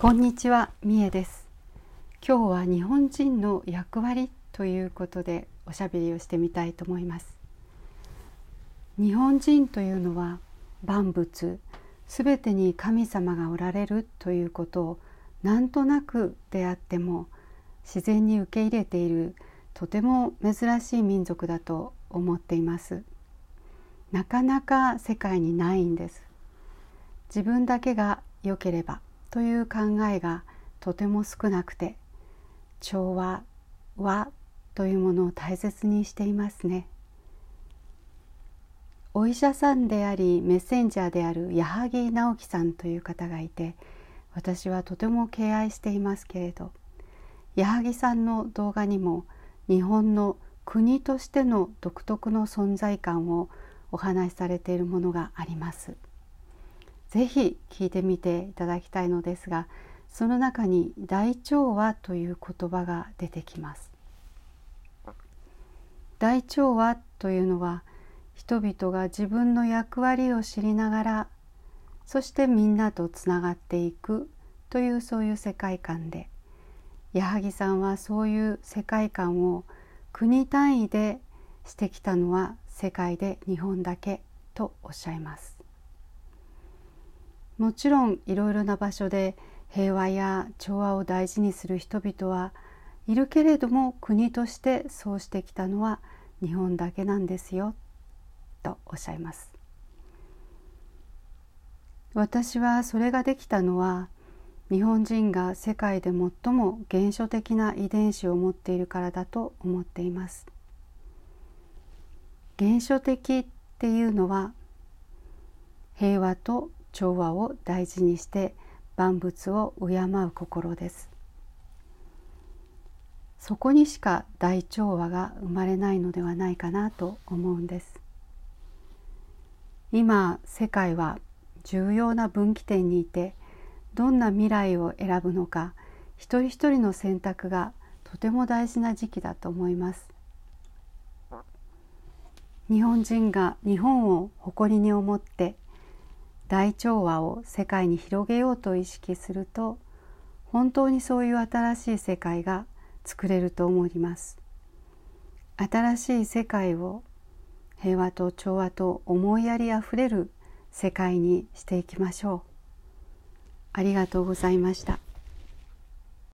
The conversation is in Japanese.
こんにちは、みえです。今日は日本人の役割ということでおしゃべりをしてみたいと思います。日本人というのは万物すべてに神様がおられるということをなんとなくであっても自然に受け入れているとても珍しい民族だと思っています。なかなか世界にないんです。自分だけが良ければという考えがとても少なくて調和和というものを大切にしていますねお医者さんでありメッセンジャーである矢作直樹さんという方がいて私はとても敬愛していますけれど矢作さんの動画にも日本の国としての独特の存在感をお話しされているものがあります。ぜひ聞いてみていただきたいのですがその中に大調和という言葉が出てきます。大調和というのは人々が自分の役割を知りながらそしてみんなとつながっていくというそういう世界観で矢作さんはそういう世界観を国単位でしてきたのは世界で日本だけとおっしゃいます。もちろんいろいろな場所で平和や調和を大事にする人々はいるけれども国としてそうしてきたのは日本だけなんですよとおっしゃいます。私はそれができたのは日本人が世界で最も原初的な遺伝子を持っているからだと思っています。原初的っていうのは平和と調和を大事にして万物を敬う心です。そこにしか大調和が生まれないのではないかなと思うんです。今世界は重要な分岐点にいてどんな未来を選ぶのか一人一人の選択がとても大事な時期だと思います。日本人が日本を誇りに思って大調和を世界に広げようと意識すると本当にそういう新しい世界が作れると思います。新しい世界を平和と調和と思いやりあふれる世界にしていきましょう。ありがとうございました。